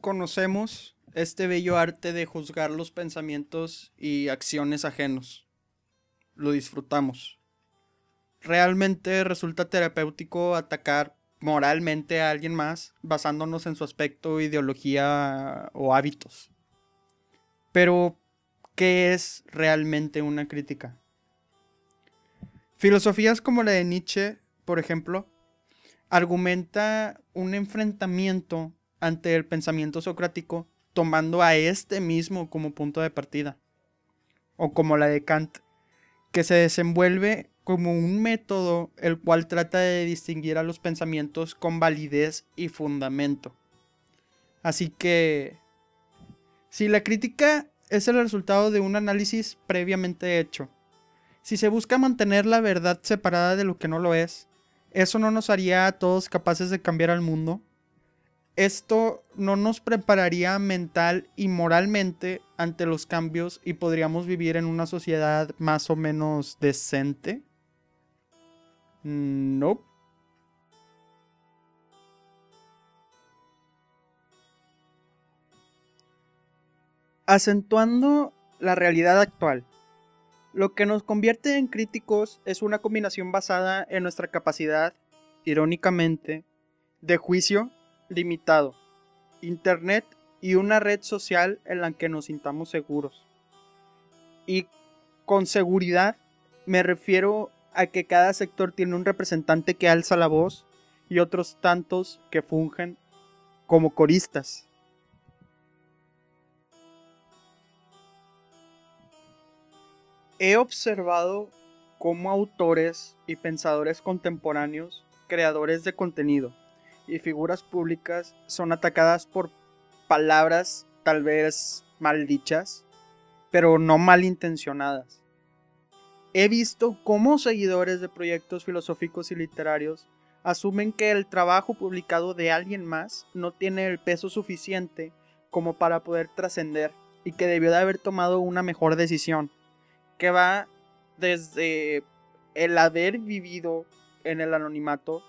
Conocemos este bello arte de juzgar los pensamientos y acciones ajenos. Lo disfrutamos. Realmente resulta terapéutico atacar moralmente a alguien más basándonos en su aspecto, ideología o hábitos. Pero, ¿qué es realmente una crítica? Filosofías como la de Nietzsche, por ejemplo, argumenta un enfrentamiento ante el pensamiento socrático tomando a este mismo como punto de partida. O como la de Kant, que se desenvuelve como un método el cual trata de distinguir a los pensamientos con validez y fundamento. Así que, si la crítica es el resultado de un análisis previamente hecho, si se busca mantener la verdad separada de lo que no lo es, eso no nos haría a todos capaces de cambiar al mundo. Esto no nos prepararía mental y moralmente ante los cambios y podríamos vivir en una sociedad más o menos decente. No. Acentuando la realidad actual. Lo que nos convierte en críticos es una combinación basada en nuestra capacidad, irónicamente, de juicio limitado, Internet y una red social en la que nos sintamos seguros. Y con seguridad me refiero a que cada sector tiene un representante que alza la voz y otros tantos que fungen como coristas. He observado cómo autores y pensadores contemporáneos, creadores de contenido y figuras públicas son atacadas por palabras tal vez mal dichas, pero no malintencionadas. He visto cómo seguidores de proyectos filosóficos y literarios asumen que el trabajo publicado de alguien más no tiene el peso suficiente como para poder trascender y que debió de haber tomado una mejor decisión, que va desde el haber vivido en el anonimato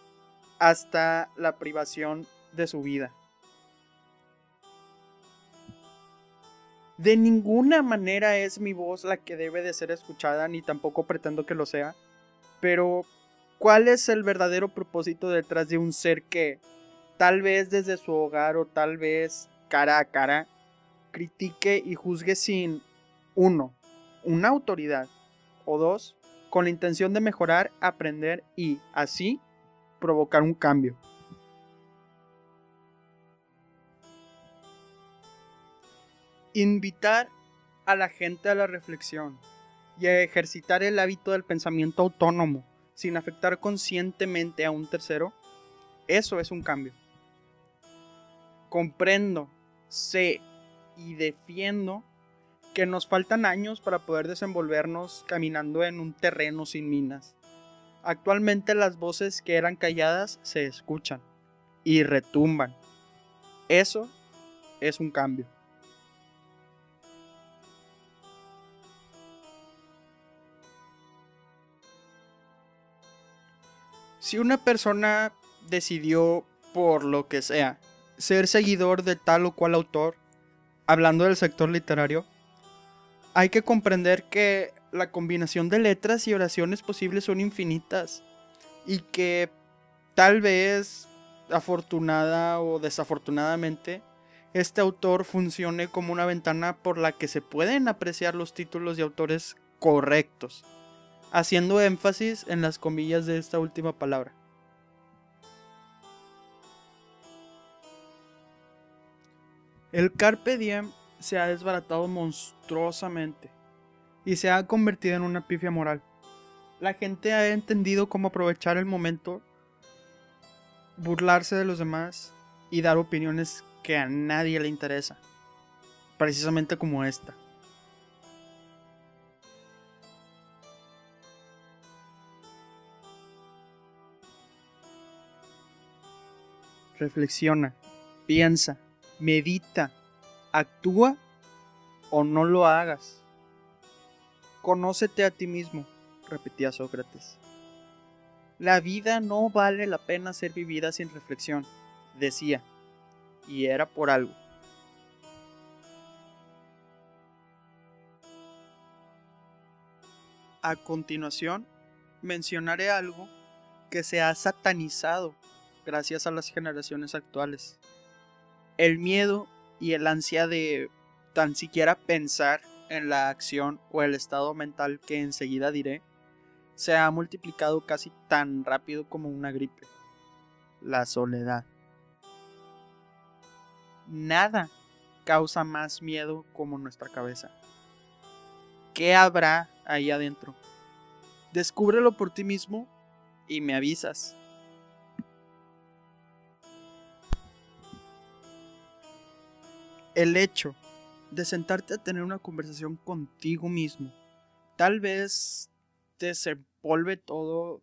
hasta la privación de su vida. De ninguna manera es mi voz la que debe de ser escuchada, ni tampoco pretendo que lo sea. Pero, ¿cuál es el verdadero propósito detrás de un ser que, tal vez desde su hogar o tal vez cara a cara, critique y juzgue sin, uno, una autoridad, o dos, con la intención de mejorar, aprender y, así, provocar un cambio? Invitar a la gente a la reflexión y a ejercitar el hábito del pensamiento autónomo sin afectar conscientemente a un tercero, eso es un cambio. Comprendo, sé y defiendo que nos faltan años para poder desenvolvernos caminando en un terreno sin minas. Actualmente las voces que eran calladas se escuchan y retumban. Eso es un cambio. Si una persona decidió, por lo que sea, ser seguidor de tal o cual autor, hablando del sector literario, hay que comprender que la combinación de letras y oraciones posibles son infinitas y que tal vez afortunada o desafortunadamente este autor funcione como una ventana por la que se pueden apreciar los títulos de autores correctos haciendo énfasis en las comillas de esta última palabra. El carpe diem se ha desbaratado monstruosamente y se ha convertido en una pifia moral. La gente ha entendido cómo aprovechar el momento, burlarse de los demás y dar opiniones que a nadie le interesa, precisamente como esta. reflexiona, piensa, medita, actúa o no lo hagas. Conócete a ti mismo, repetía Sócrates. La vida no vale la pena ser vivida sin reflexión, decía. y era por algo. A continuación, mencionaré algo que se ha satanizado gracias a las generaciones actuales. El miedo y el ansia de tan siquiera pensar en la acción o el estado mental que enseguida diré se ha multiplicado casi tan rápido como una gripe. La soledad. Nada causa más miedo como nuestra cabeza. ¿Qué habrá ahí adentro? Descúbrelo por ti mismo y me avisas. El hecho de sentarte a tener una conversación contigo mismo, tal vez te desempolve todo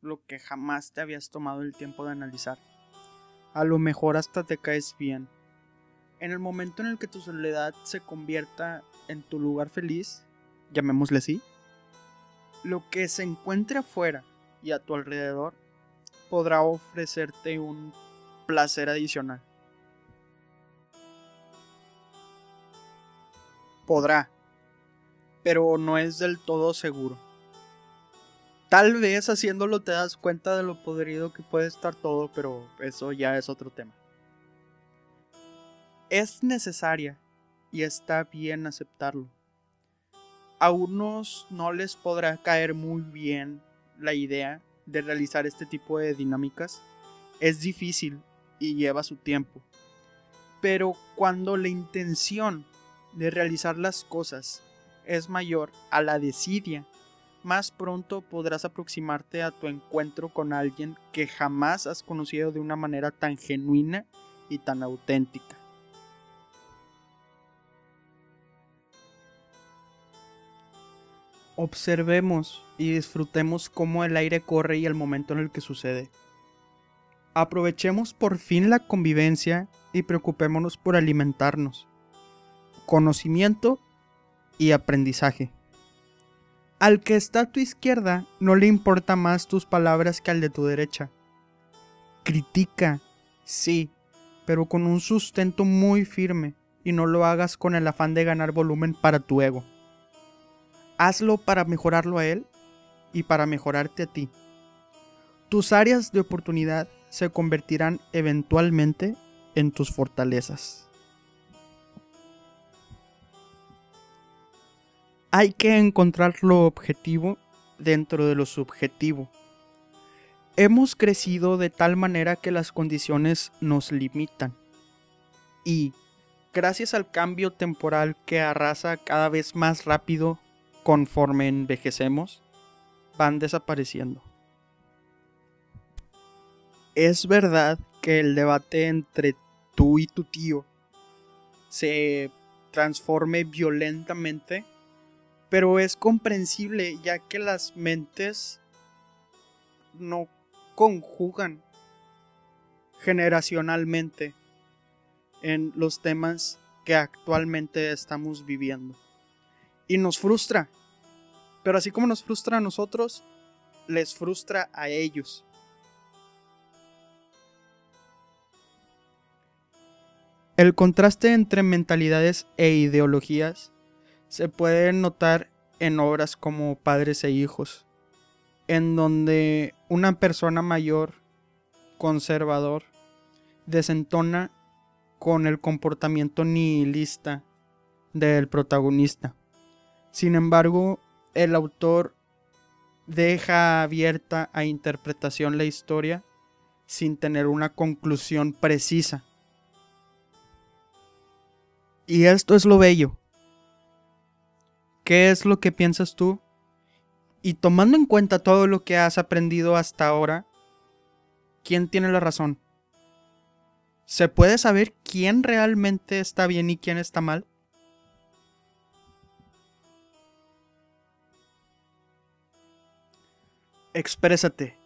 lo que jamás te habías tomado el tiempo de analizar. A lo mejor hasta te caes bien. En el momento en el que tu soledad se convierta en tu lugar feliz, llamémosle así, lo que se encuentre afuera y a tu alrededor podrá ofrecerte un placer adicional. Podrá, pero no es del todo seguro. Tal vez haciéndolo te das cuenta de lo podrido que puede estar todo, pero eso ya es otro tema. Es necesaria y está bien aceptarlo. A unos no les podrá caer muy bien la idea de realizar este tipo de dinámicas. Es difícil y lleva su tiempo. Pero cuando la intención de realizar las cosas es mayor a la desidia, más pronto podrás aproximarte a tu encuentro con alguien que jamás has conocido de una manera tan genuina y tan auténtica. Observemos y disfrutemos cómo el aire corre y el momento en el que sucede. Aprovechemos por fin la convivencia y preocupémonos por alimentarnos conocimiento y aprendizaje. Al que está a tu izquierda no le importa más tus palabras que al de tu derecha. Critica, sí, pero con un sustento muy firme y no lo hagas con el afán de ganar volumen para tu ego. Hazlo para mejorarlo a él y para mejorarte a ti. Tus áreas de oportunidad se convertirán eventualmente en tus fortalezas. Hay que encontrar lo objetivo dentro de lo subjetivo. Hemos crecido de tal manera que las condiciones nos limitan. Y, gracias al cambio temporal que arrasa cada vez más rápido conforme envejecemos, van desapareciendo. Es verdad que el debate entre tú y tu tío se transforme violentamente pero es comprensible ya que las mentes no conjugan generacionalmente en los temas que actualmente estamos viviendo. Y nos frustra. Pero así como nos frustra a nosotros, les frustra a ellos. El contraste entre mentalidades e ideologías se puede notar en obras como Padres e Hijos, en donde una persona mayor, conservador, desentona con el comportamiento nihilista del protagonista. Sin embargo, el autor deja abierta a interpretación la historia sin tener una conclusión precisa. Y esto es lo bello, ¿Qué es lo que piensas tú? Y tomando en cuenta todo lo que has aprendido hasta ahora, ¿quién tiene la razón? ¿Se puede saber quién realmente está bien y quién está mal? Exprésate,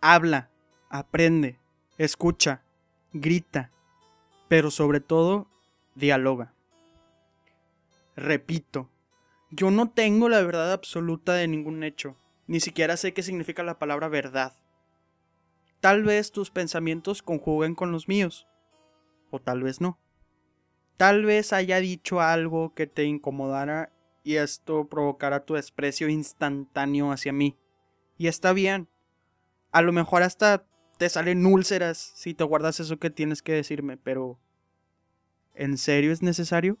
habla, aprende, escucha, grita, pero sobre todo, dialoga. Repito, yo no tengo la verdad absoluta de ningún hecho, ni siquiera sé qué significa la palabra verdad. Tal vez tus pensamientos conjuguen con los míos, o tal vez no. Tal vez haya dicho algo que te incomodara y esto provocara tu desprecio instantáneo hacia mí. Y está bien. A lo mejor hasta te salen úlceras si te guardas eso que tienes que decirme, pero ¿en serio es necesario?